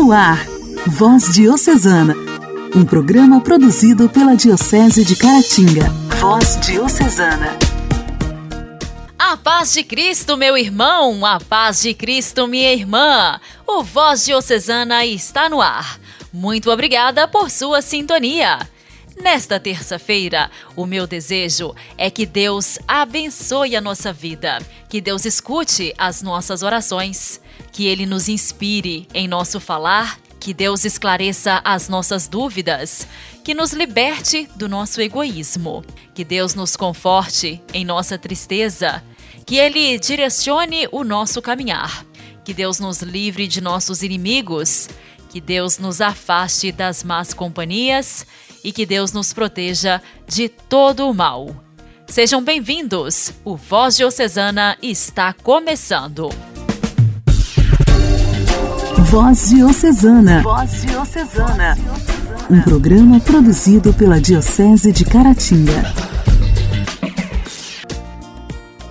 No ar, Voz Diocesana, um programa produzido pela Diocese de Caratinga. Voz Diocesana. A paz de Cristo, meu irmão, a paz de Cristo, minha irmã. O Voz Diocesana está no ar. Muito obrigada por sua sintonia. Nesta terça-feira, o meu desejo é que Deus abençoe a nossa vida, que Deus escute as nossas orações, que Ele nos inspire em nosso falar, que Deus esclareça as nossas dúvidas, que nos liberte do nosso egoísmo, que Deus nos conforte em nossa tristeza, que Ele direcione o nosso caminhar, que Deus nos livre de nossos inimigos, que Deus nos afaste das más companhias e que Deus nos proteja de todo o mal. Sejam bem-vindos! O Voz Diocesana está começando. Voz Diocesana. Voz Diocesana. Um programa produzido pela Diocese de Caratinga.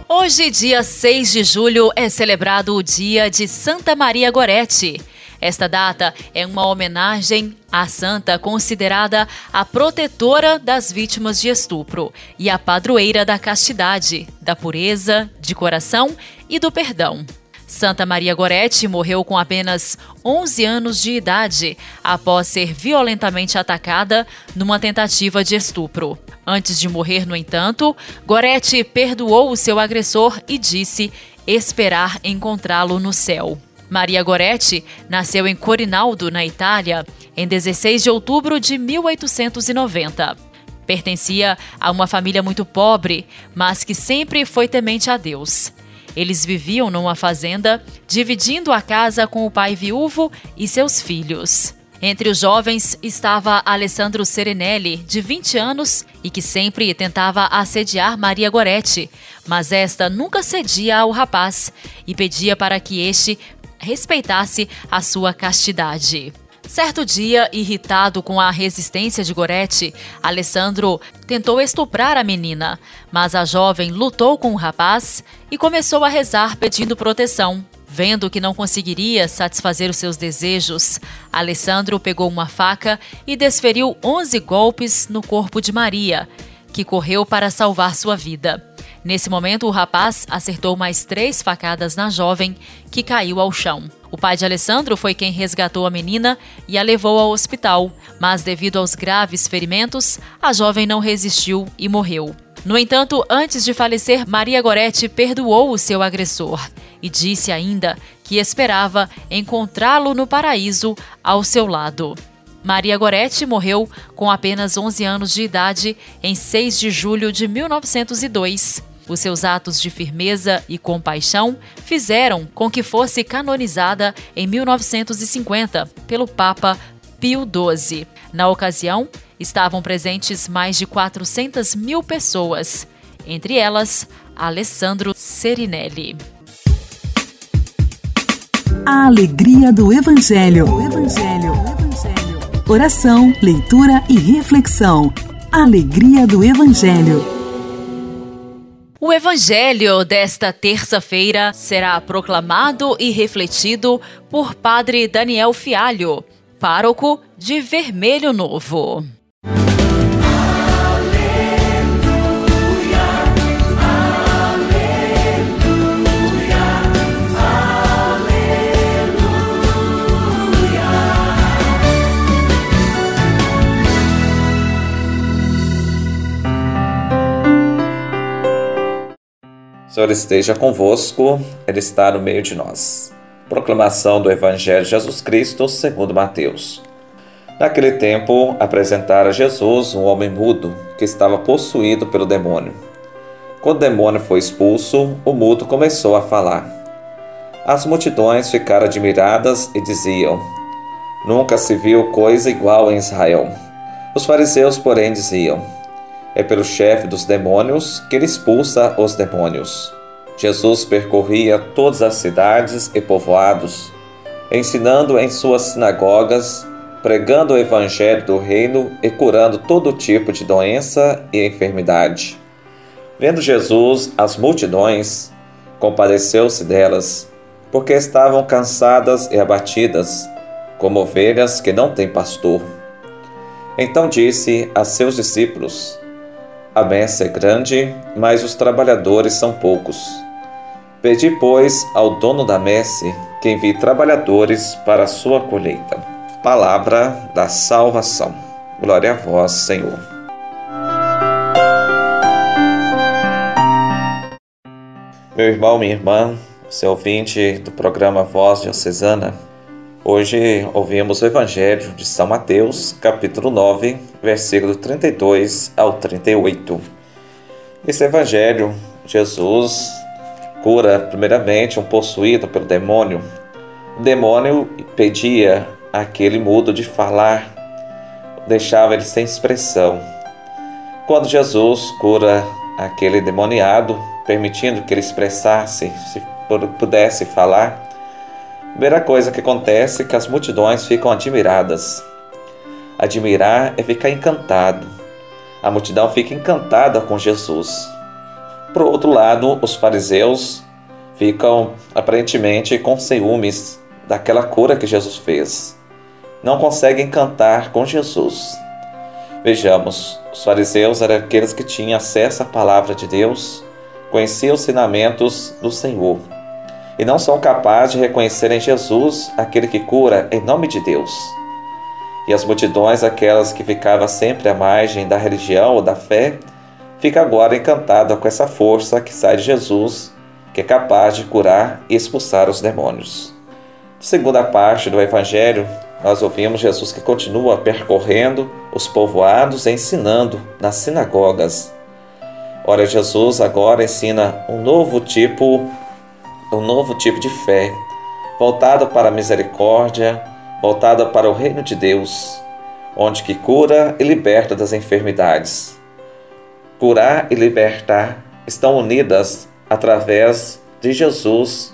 Hoje, dia 6 de julho, é celebrado o dia de Santa Maria Gorete. Esta data é uma homenagem à santa considerada a protetora das vítimas de estupro e a padroeira da castidade, da pureza, de coração e do perdão. Santa Maria Goretti morreu com apenas 11 anos de idade após ser violentamente atacada numa tentativa de estupro. Antes de morrer, no entanto, Goretti perdoou o seu agressor e disse esperar encontrá-lo no céu. Maria Goretti nasceu em Corinaldo, na Itália, em 16 de outubro de 1890. Pertencia a uma família muito pobre, mas que sempre foi temente a Deus. Eles viviam numa fazenda, dividindo a casa com o pai viúvo e seus filhos. Entre os jovens estava Alessandro Serenelli, de 20 anos, e que sempre tentava assediar Maria Goretti, mas esta nunca cedia ao rapaz e pedia para que este respeitasse a sua castidade. Certo dia, irritado com a resistência de Goretti, Alessandro tentou estuprar a menina, mas a jovem lutou com o rapaz e começou a rezar pedindo proteção. Vendo que não conseguiria satisfazer os seus desejos, Alessandro pegou uma faca e desferiu 11 golpes no corpo de Maria, que correu para salvar sua vida. Nesse momento, o rapaz acertou mais três facadas na jovem, que caiu ao chão. O pai de Alessandro foi quem resgatou a menina e a levou ao hospital, mas devido aos graves ferimentos, a jovem não resistiu e morreu. No entanto, antes de falecer, Maria Goretti perdoou o seu agressor e disse ainda que esperava encontrá-lo no paraíso ao seu lado. Maria Goretti morreu com apenas 11 anos de idade em 6 de julho de 1902. Os seus atos de firmeza e compaixão fizeram com que fosse canonizada em 1950 pelo Papa Pio XII. Na ocasião, estavam presentes mais de 400 mil pessoas, entre elas Alessandro Serinelli. A alegria do Evangelho. Evangelho. Evangelho. Oração, leitura e reflexão. Alegria do Evangelho. O Evangelho desta terça-feira será proclamado e refletido por Padre Daniel Fialho, pároco de Vermelho Novo. Senhor esteja convosco, Ele está no meio de nós. Proclamação do Evangelho de Jesus Cristo segundo Mateus. Naquele tempo, apresentara Jesus um homem mudo que estava possuído pelo demônio. Quando o demônio foi expulso, o mudo começou a falar. As multidões ficaram admiradas e diziam: Nunca se viu coisa igual em Israel. Os fariseus, porém, diziam: é pelo chefe dos demônios que ele expulsa os demônios. Jesus percorria todas as cidades e povoados, ensinando em suas sinagogas, pregando o evangelho do reino e curando todo tipo de doença e enfermidade. Vendo Jesus as multidões, compadeceu-se delas, porque estavam cansadas e abatidas, como ovelhas que não têm pastor. Então disse a seus discípulos: A messe é grande, mas os trabalhadores são poucos. Pedi, pois, ao dono da messe que envie trabalhadores para a sua colheita. Palavra da salvação. Glória a vós, Senhor. Meu irmão, minha irmã, seu ouvinte do programa Voz Diocesana, hoje ouvimos o Evangelho de São Mateus, capítulo 9, versículo 32 ao 38. Nesse Evangelho, Jesus cura primeiramente um possuído pelo demônio. O demônio pedia aquele mudo de falar, deixava ele sem expressão. Quando Jesus cura aquele demoniado, permitindo que ele expressasse, se pudesse falar, primeira coisa que acontece é que as multidões ficam admiradas. Admirar é ficar encantado. A multidão fica encantada com Jesus. Por outro lado, os fariseus ficam aparentemente com ciúmes daquela cura que Jesus fez. Não conseguem cantar com Jesus. Vejamos, os fariseus eram aqueles que tinham acesso à palavra de Deus, conheciam os ensinamentos do Senhor e não são capazes de reconhecer em Jesus aquele que cura em nome de Deus. E as multidões, aquelas que ficavam sempre à margem da religião ou da fé, fica agora encantada com essa força que sai de Jesus, que é capaz de curar e expulsar os demônios. Segunda parte do Evangelho, nós ouvimos Jesus que continua percorrendo os povoados e ensinando nas sinagogas. Ora, Jesus agora ensina um novo tipo, um novo tipo de fé, voltado para a misericórdia, voltada para o reino de Deus, onde que cura e liberta das enfermidades curar e libertar estão unidas através de Jesus,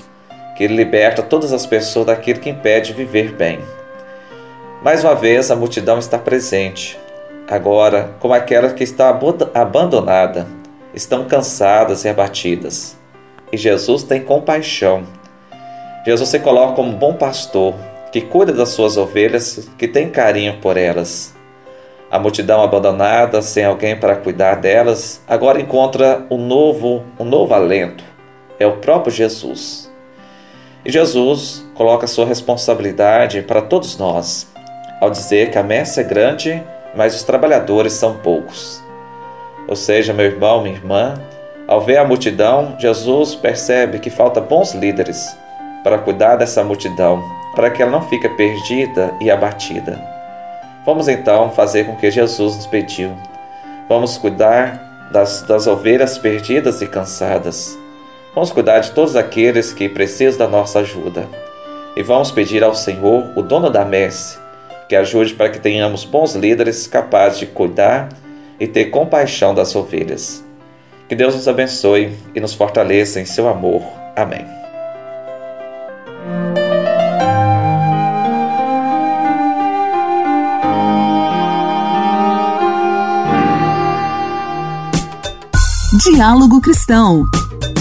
que liberta todas as pessoas daquilo que impede viver bem. Mais uma vez, a multidão está presente, agora como aquela que está abandonada, estão cansadas e abatidas. E Jesus tem compaixão. Jesus se coloca como bom pastor, que cuida das suas ovelhas, que tem carinho por elas. A multidão abandonada, sem alguém para cuidar delas, agora encontra um novo, um novo alento. É o próprio Jesus. E Jesus coloca sua responsabilidade para todos nós, ao dizer que a messe é grande, mas os trabalhadores são poucos. Ou seja, meu irmão, minha irmã, ao ver a multidão, Jesus percebe que falta bons líderes para cuidar dessa multidão, para que ela não fique perdida e abatida. Vamos então fazer com que Jesus nos pediu. Vamos cuidar das, das ovelhas perdidas e cansadas. Vamos cuidar de todos aqueles que precisam da nossa ajuda. E vamos pedir ao Senhor, o dono da messe, que ajude para que tenhamos bons líderes capazes de cuidar e ter compaixão das ovelhas. Que Deus nos abençoe e nos fortaleça em seu amor. Amém. Diálogo Cristão.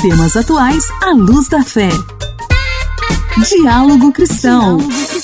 Temas atuais à luz da fé. Diálogo Cristão. O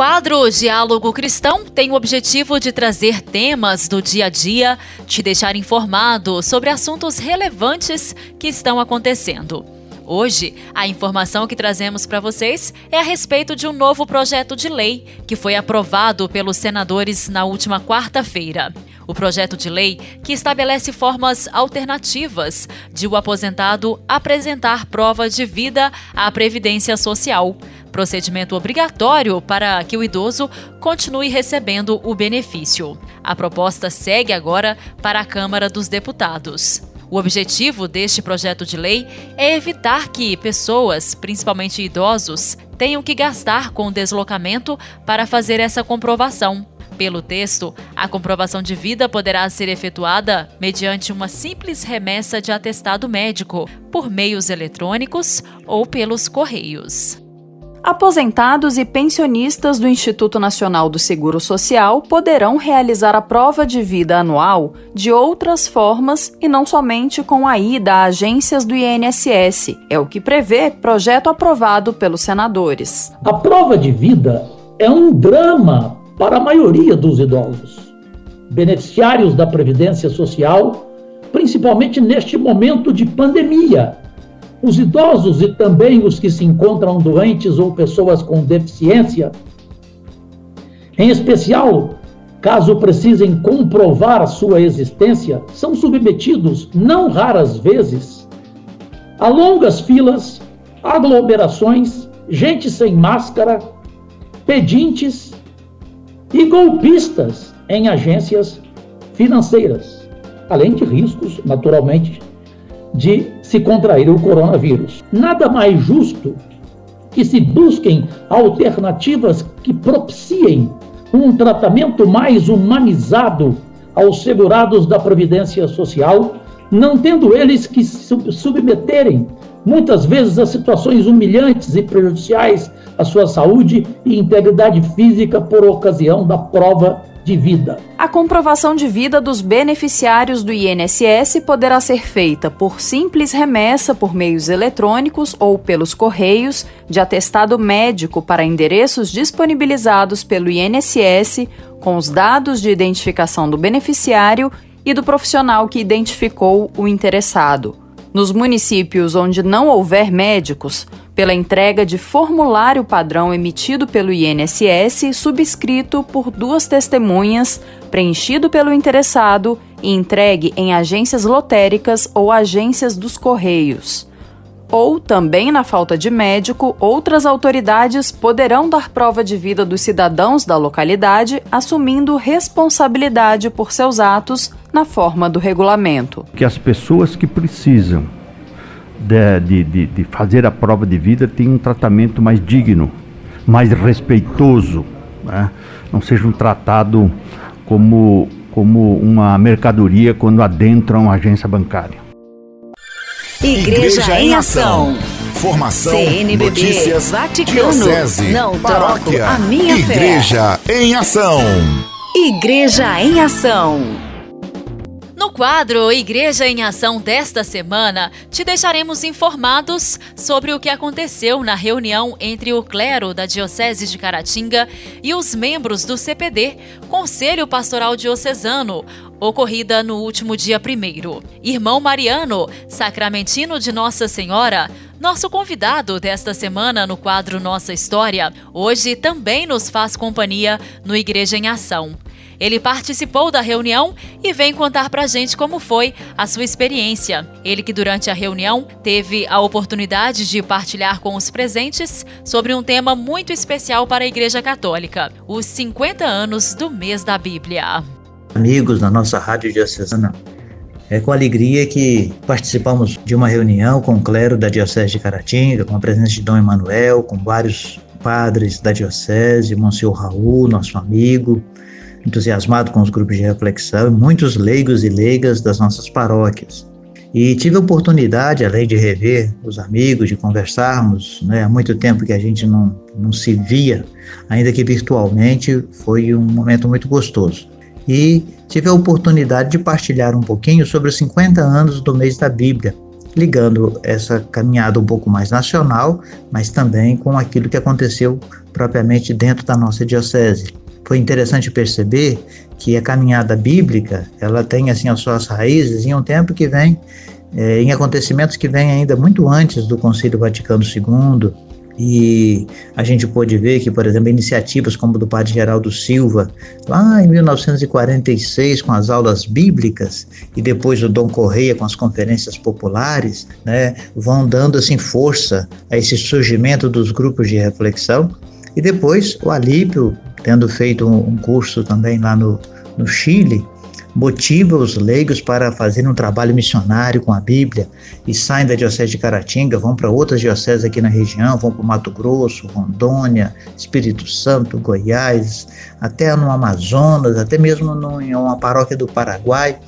quadro Diálogo Cristão tem o objetivo de trazer temas do dia a dia, te deixar informado sobre assuntos relevantes que estão acontecendo. Hoje, a informação que trazemos para vocês é a respeito de um novo projeto de lei que foi aprovado pelos senadores na última quarta-feira. O projeto de lei que estabelece formas alternativas de o aposentado apresentar prova de vida à Previdência Social, procedimento obrigatório para que o idoso continue recebendo o benefício. A proposta segue agora para a Câmara dos Deputados. O objetivo deste projeto de lei é evitar que pessoas, principalmente idosos, tenham que gastar com deslocamento para fazer essa comprovação. Pelo texto, a comprovação de vida poderá ser efetuada mediante uma simples remessa de atestado médico, por meios eletrônicos ou pelos correios. Aposentados e pensionistas do Instituto Nacional do Seguro Social poderão realizar a prova de vida anual de outras formas e não somente com a ida a agências do INSS. É o que prevê projeto aprovado pelos senadores. A prova de vida é um drama para a maioria dos idosos, beneficiários da Previdência Social, principalmente neste momento de pandemia os idosos e também os que se encontram doentes ou pessoas com deficiência, em especial, caso precisem comprovar sua existência, são submetidos, não raras vezes, a longas filas, aglomerações, gente sem máscara, pedintes e golpistas em agências financeiras, além de riscos, naturalmente, de se contrair o coronavírus. Nada mais justo que se busquem alternativas que propiciem um tratamento mais humanizado aos segurados da Previdência Social, não tendo eles que se submeterem muitas vezes a situações humilhantes e prejudiciais à sua saúde e integridade física por ocasião da prova de vida. A comprovação de vida dos beneficiários do INSS poderá ser feita por simples remessa por meios eletrônicos ou pelos correios de atestado médico para endereços disponibilizados pelo INSS com os dados de identificação do beneficiário e do profissional que identificou o interessado. Nos municípios onde não houver médicos, pela entrega de formulário padrão emitido pelo INSS, subscrito por duas testemunhas, preenchido pelo interessado e entregue em agências lotéricas ou agências dos Correios. Ou, também na falta de médico, outras autoridades poderão dar prova de vida dos cidadãos da localidade, assumindo responsabilidade por seus atos na forma do regulamento. Que as pessoas que precisam de, de, de fazer a prova de vida tenham um tratamento mais digno, mais respeitoso, né? não sejam tratados como, como uma mercadoria quando adentram uma agência bancária. Igreja, Igreja em Ação. Formação, CNBB, notícias, Vaticano, diocese, não paróquia, a minha Igreja fé. em Ação. Igreja em Ação. No quadro Igreja em Ação desta semana, te deixaremos informados sobre o que aconteceu na reunião entre o clero da Diocese de Caratinga e os membros do CPD, Conselho Pastoral Diocesano, ocorrida no último dia 1. Irmão Mariano, sacramentino de Nossa Senhora, nosso convidado desta semana no quadro Nossa História, hoje também nos faz companhia no Igreja em Ação. Ele participou da reunião e vem contar pra gente como foi a sua experiência. Ele que durante a reunião teve a oportunidade de partilhar com os presentes sobre um tema muito especial para a Igreja Católica: os 50 anos do mês da Bíblia. Amigos da nossa Rádio Diocesana, é com alegria que participamos de uma reunião com o clero da Diocese de Caratinga, com a presença de Dom Emanuel, com vários padres da Diocese, Monsenhor Raul, nosso amigo, entusiasmado com os grupos de reflexão, muitos leigos e leigas das nossas paróquias. E tive a oportunidade, além de rever os amigos, de conversarmos, né, há muito tempo que a gente não, não se via, ainda que virtualmente, foi um momento muito gostoso. E tive a oportunidade de partilhar um pouquinho sobre os 50 anos do mês da Bíblia, ligando essa caminhada um pouco mais nacional, mas também com aquilo que aconteceu propriamente dentro da nossa diocese foi interessante perceber que a caminhada bíblica ela tem assim as suas raízes em um tempo que vem é, em acontecimentos que vêm ainda muito antes do Concílio Vaticano II e a gente pôde ver que, por exemplo, iniciativas como do Padre Geraldo Silva, lá em 1946, com as aulas bíblicas, e depois o Dom Correia com as conferências populares, né, vão dando assim força a esse surgimento dos grupos de reflexão. E depois o Alípio tendo feito um curso também lá no, no Chile, motiva os leigos para fazer um trabalho missionário com a Bíblia e saem da Diocese de Caratinga, vão para outras dioceses aqui na região, vão para Mato Grosso, Rondônia, Espírito Santo, Goiás, até no Amazonas, até mesmo no, em uma paróquia do Paraguai.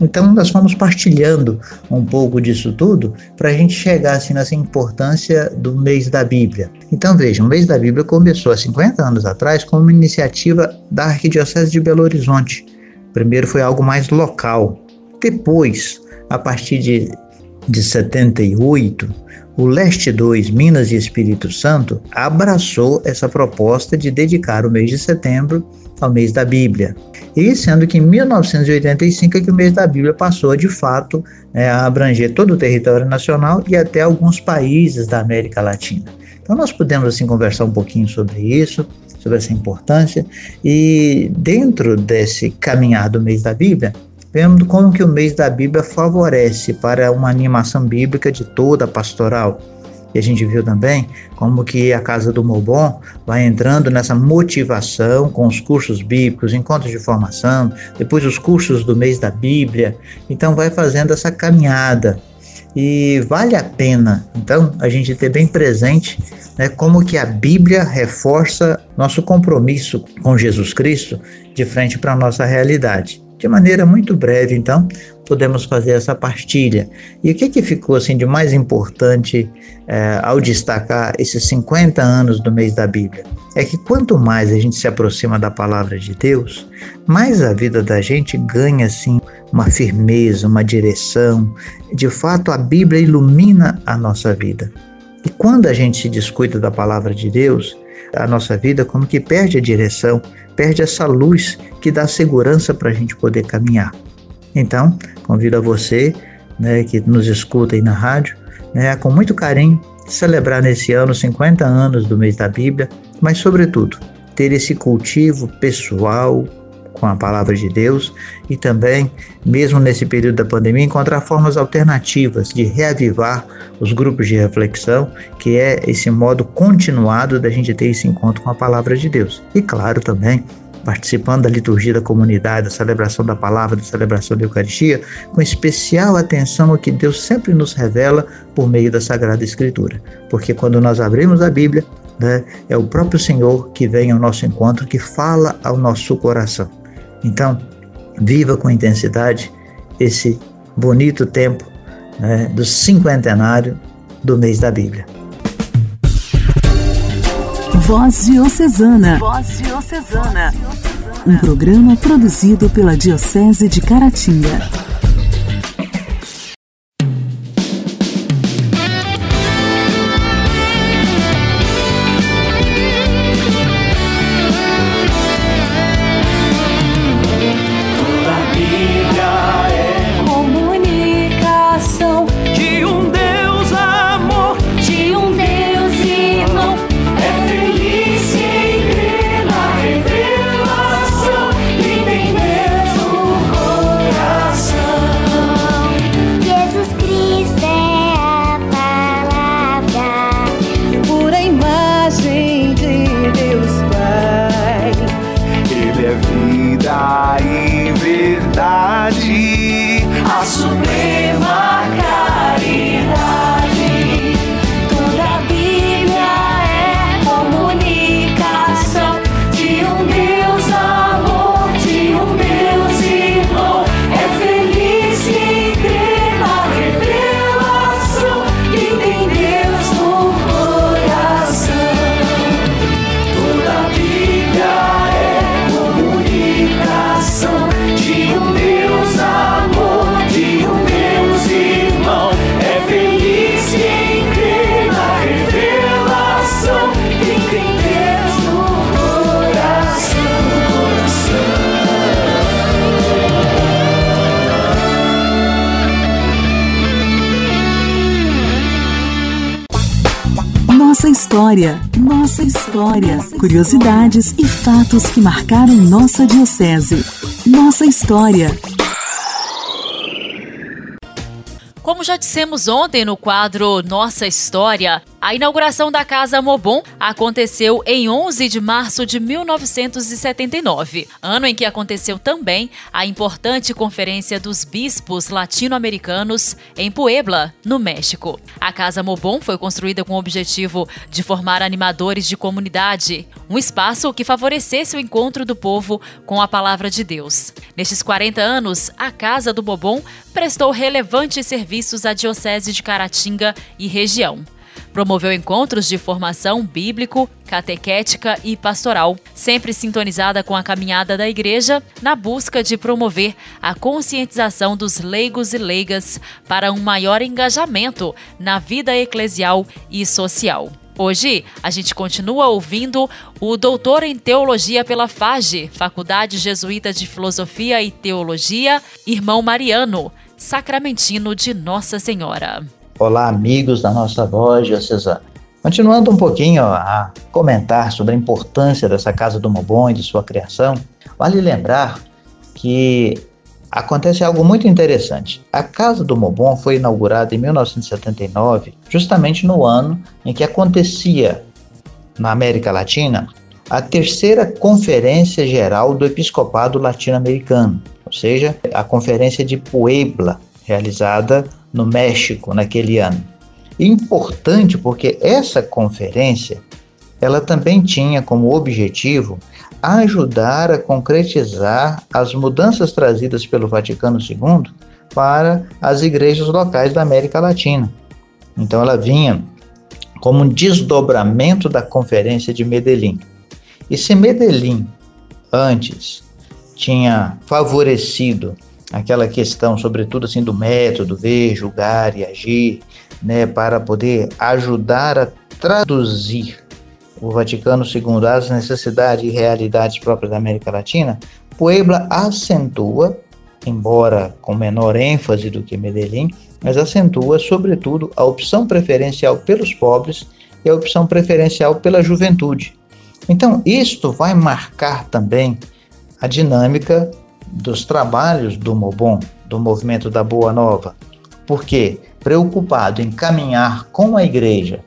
Então, nós fomos partilhando um pouco disso tudo para a gente chegar assim, nessa importância do mês da Bíblia. Então, vejam, o mês da Bíblia começou há 50 anos atrás como uma iniciativa da Arquidiocese de Belo Horizonte. Primeiro foi algo mais local. Depois, a partir de, de 78, o Leste 2, Minas e Espírito Santo, abraçou essa proposta de dedicar o mês de setembro ao mês da Bíblia. E sendo que em 1985 é que o mês da Bíblia passou de fato é, a abranger todo o território nacional e até alguns países da América Latina. Então nós podemos assim conversar um pouquinho sobre isso, sobre essa importância e dentro desse caminhar do mês da Bíblia, vemos como que o mês da Bíblia favorece para uma animação bíblica de toda a pastoral e a gente viu também como que a Casa do Mobon vai entrando nessa motivação com os cursos bíblicos, encontros de formação, depois os cursos do mês da Bíblia. Então vai fazendo essa caminhada. E vale a pena, então, a gente ter bem presente né, como que a Bíblia reforça nosso compromisso com Jesus Cristo de frente para a nossa realidade. De maneira muito breve, então, podemos fazer essa partilha. E o que, que ficou assim de mais importante é, ao destacar esses 50 anos do mês da Bíblia? É que quanto mais a gente se aproxima da palavra de Deus, mais a vida da gente ganha assim uma firmeza, uma direção. De fato, a Bíblia ilumina a nossa vida. E quando a gente se descuida da palavra de Deus, a nossa vida como que perde a direção, perde essa luz que dá segurança para a gente poder caminhar. Então, convido a você né, que nos escuta aí na rádio, né, com muito carinho, celebrar nesse ano 50 anos do mês da Bíblia, mas, sobretudo, ter esse cultivo pessoal com a palavra de Deus e também, mesmo nesse período da pandemia, encontrar formas alternativas de reavivar os grupos de reflexão, que é esse modo continuado da gente ter esse encontro com a palavra de Deus. E, claro, também participando da liturgia da comunidade, da celebração da palavra, da celebração da Eucaristia, com especial atenção ao que Deus sempre nos revela por meio da Sagrada Escritura. Porque quando nós abrimos a Bíblia, né, é o próprio Senhor que vem ao nosso encontro, que fala ao nosso coração. Então, viva com intensidade esse bonito tempo né, do cinquentenário do mês da Bíblia. Voz Diocesana. Voz Diocesana. Um programa produzido pela Diocese de Caratinga. História, nossa história, curiosidades e fatos que marcaram nossa diocese. Nossa história. Como já dissemos ontem no quadro Nossa História, A inauguração da Casa Mobon aconteceu em 11 de março de 1979, ano em que aconteceu também a importante Conferência dos Bispos Latino-Americanos em Puebla, no México. A Casa Mobon foi construída com o objetivo de formar animadores de comunidade, um espaço que favorecesse o encontro do povo com a palavra de Deus. Nestes 40 anos, a Casa do Mobon prestou relevantes serviços à Diocese de Caratinga e região. Promoveu encontros de formação bíblico, catequética e pastoral, sempre sintonizada com a caminhada da Igreja na busca de promover a conscientização dos leigos e leigas para um maior engajamento na vida eclesial e social. Hoje, a gente continua ouvindo o doutor em teologia pela FAGE, Faculdade Jesuíta de Filosofia e Teologia, irmão Mariano, sacramentino de Nossa Senhora. Olá, amigos da nossa voz diocesana. Continuando um pouquinho a comentar sobre a importância dessa Casa do Mobon e de sua criação, vale lembrar que acontece algo muito interessante. A Casa do Mobon foi inaugurada em 1979, justamente no ano em que acontecia na América Latina a terceira Conferência Geral do Episcopado Latino-Americano, ou seja, a Conferência de Puebla, realizada no México naquele ano. importante porque essa conferência ela também tinha como objetivo ajudar a concretizar as mudanças trazidas pelo Vaticano II para as igrejas locais da América Latina. Então ela vinha como um desdobramento da Conferência de Medellín. E se Medellín antes tinha favorecido aquela questão, sobretudo assim, do método, ver, julgar e agir, né, para poder ajudar a traduzir o Vaticano II às necessidades e realidades próprias da América Latina, Puebla acentua, embora com menor ênfase do que Medellín, mas acentua, sobretudo, a opção preferencial pelos pobres e a opção preferencial pela juventude. Então, isto vai marcar também a dinâmica dos trabalhos do Mobon, do movimento da Boa Nova, porque preocupado em caminhar com a igreja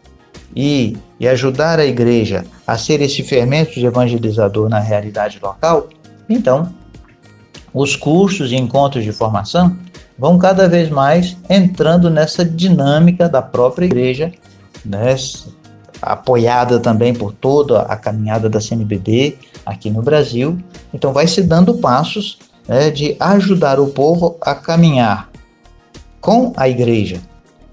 e, e ajudar a igreja a ser esse fermento de evangelizador na realidade local, então os cursos e encontros de formação vão cada vez mais entrando nessa dinâmica da própria igreja, né, apoiada também por toda a caminhada da CNBB aqui no Brasil. Então vai se dando passos né, de ajudar o povo a caminhar com a igreja.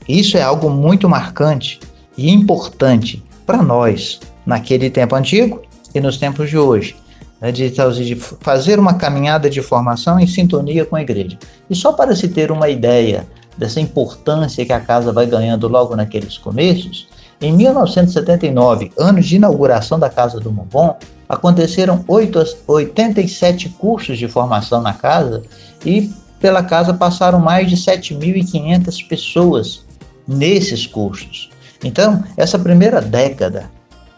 Isso é algo muito marcante e importante para nós, naquele tempo antigo e nos tempos de hoje, né, de, de fazer uma caminhada de formação em sintonia com a igreja. E só para se ter uma ideia dessa importância que a casa vai ganhando logo naqueles começos, em 1979, ano de inauguração da Casa do Mombom, aconteceram 87 cursos de formação na casa e pela casa passaram mais de 7.500 pessoas nesses cursos. Então, essa primeira década,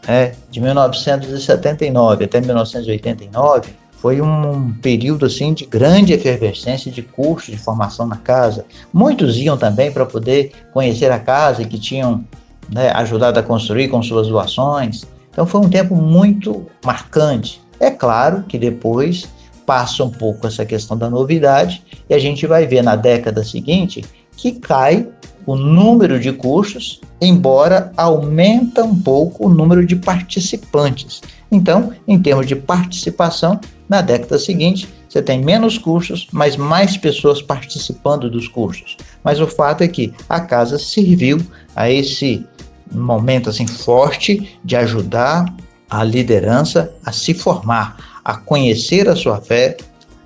é, de 1979 até 1989, foi um período assim de grande efervescência de cursos de formação na casa. Muitos iam também para poder conhecer a casa que tinham né, ajudado a construir com suas doações. Então foi um tempo muito marcante. É claro que depois passa um pouco essa questão da novidade e a gente vai ver na década seguinte que cai o número de cursos, embora aumenta um pouco o número de participantes. Então, em termos de participação, na década seguinte, você tem menos cursos, mas mais pessoas participando dos cursos. Mas o fato é que a casa serviu a esse momento assim forte de ajudar a liderança a se formar, a conhecer a sua fé,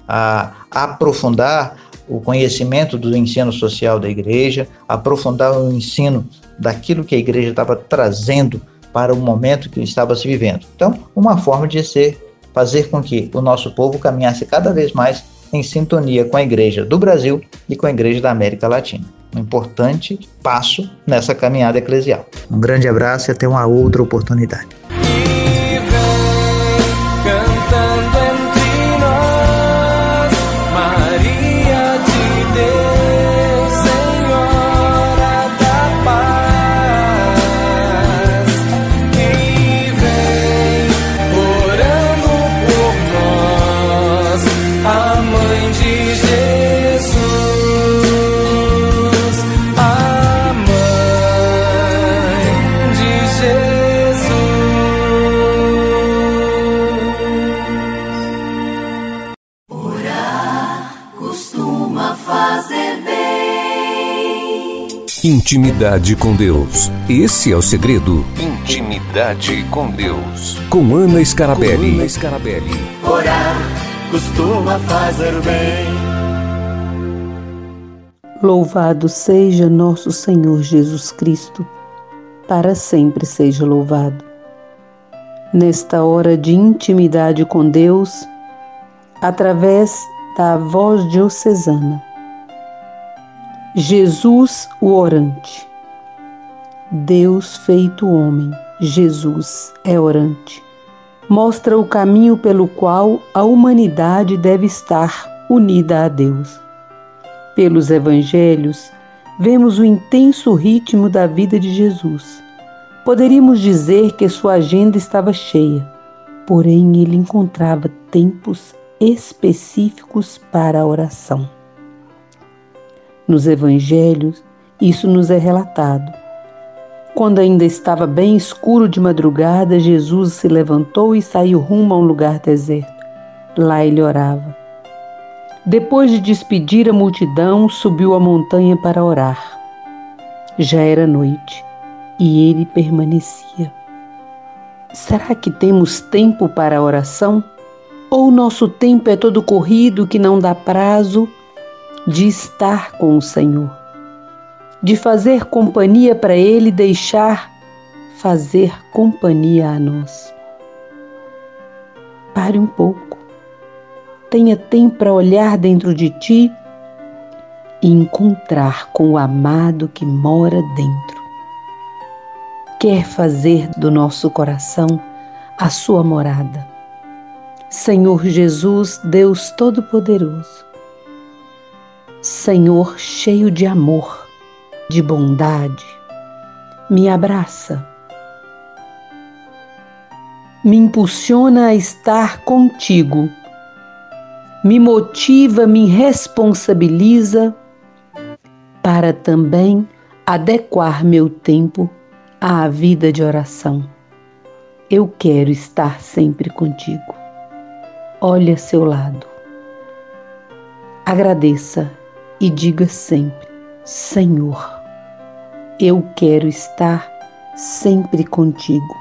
a, aprofundar o conhecimento do ensino social da igreja, aprofundar o ensino daquilo que a igreja estava trazendo para o momento que estava se vivendo. Então, uma forma de ser fazer com que o nosso povo caminhasse cada vez mais em sintonia com a igreja do Brasil e com a igreja da América Latina um importante passo nessa caminhada eclesial. Um grande abraço e até uma outra oportunidade. Intimidade com Deus. Esse é o segredo. Intimidade com Deus. Com Ana Scarabelli. Com Ana Scarabelli. Orar costuma fazer bem. Louvado seja nosso Senhor Jesus Cristo. Para sempre seja louvado. Nesta hora de intimidade com Deus, através da voz diocesana Jesus o orante. Deus feito homem, Jesus é orante. Mostra o caminho pelo qual a humanidade deve estar unida a Deus. Pelos evangelhos, vemos o intenso ritmo da vida de Jesus. Poderíamos dizer que sua agenda estava cheia, porém ele encontrava tempos específicos para a oração. Nos evangelhos, isso nos é relatado. Quando ainda estava bem escuro de madrugada, Jesus se levantou e saiu rumo a um lugar deserto. Lá ele orava. Depois de despedir a multidão, subiu a montanha para orar. Já era noite e ele permanecia. Será que temos tempo para a oração? Ou nosso tempo é todo corrido que não dá prazo de estar com o Senhor, de fazer companhia para Ele, deixar fazer companhia a nós. Pare um pouco, tenha tempo para olhar dentro de ti e encontrar com o amado que mora dentro. Quer fazer do nosso coração a sua morada. Senhor Jesus, Deus Todo-Poderoso, Senhor cheio de amor, de bondade, me abraça, me impulsiona a estar contigo, me motiva, me responsabiliza para também adequar meu tempo à vida de oração. Eu quero estar sempre contigo. Olhe a seu lado. Agradeça e diga sempre: Senhor, eu quero estar sempre contigo.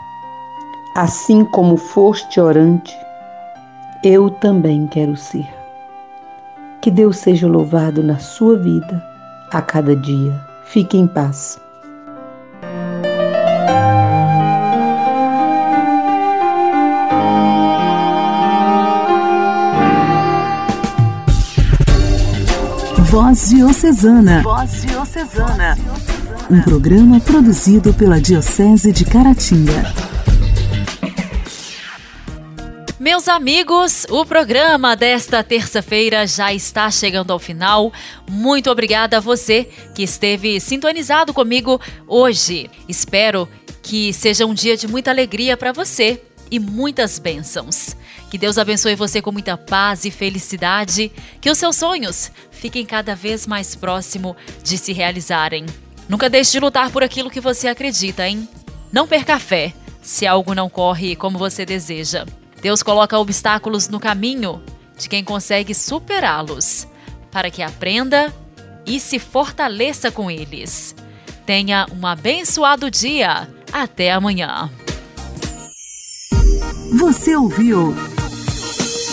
Assim como foste orante, eu também quero ser. Que Deus seja louvado na sua vida a cada dia. Fique em paz. Voz Diocesana. Voz Diocesana. Um programa produzido pela Diocese de Caratinga. Meus amigos, o programa desta terça-feira já está chegando ao final. Muito obrigada a você que esteve sintonizado comigo hoje. Espero que seja um dia de muita alegria para você e muitas bênçãos. Que Deus abençoe você com muita paz e felicidade. Que os seus sonhos fiquem cada vez mais próximo de se realizarem. Nunca deixe de lutar por aquilo que você acredita, hein? Não perca a fé se algo não corre como você deseja. Deus coloca obstáculos no caminho de quem consegue superá-los, para que aprenda e se fortaleça com eles. Tenha um abençoado dia. Até amanhã. Você ouviu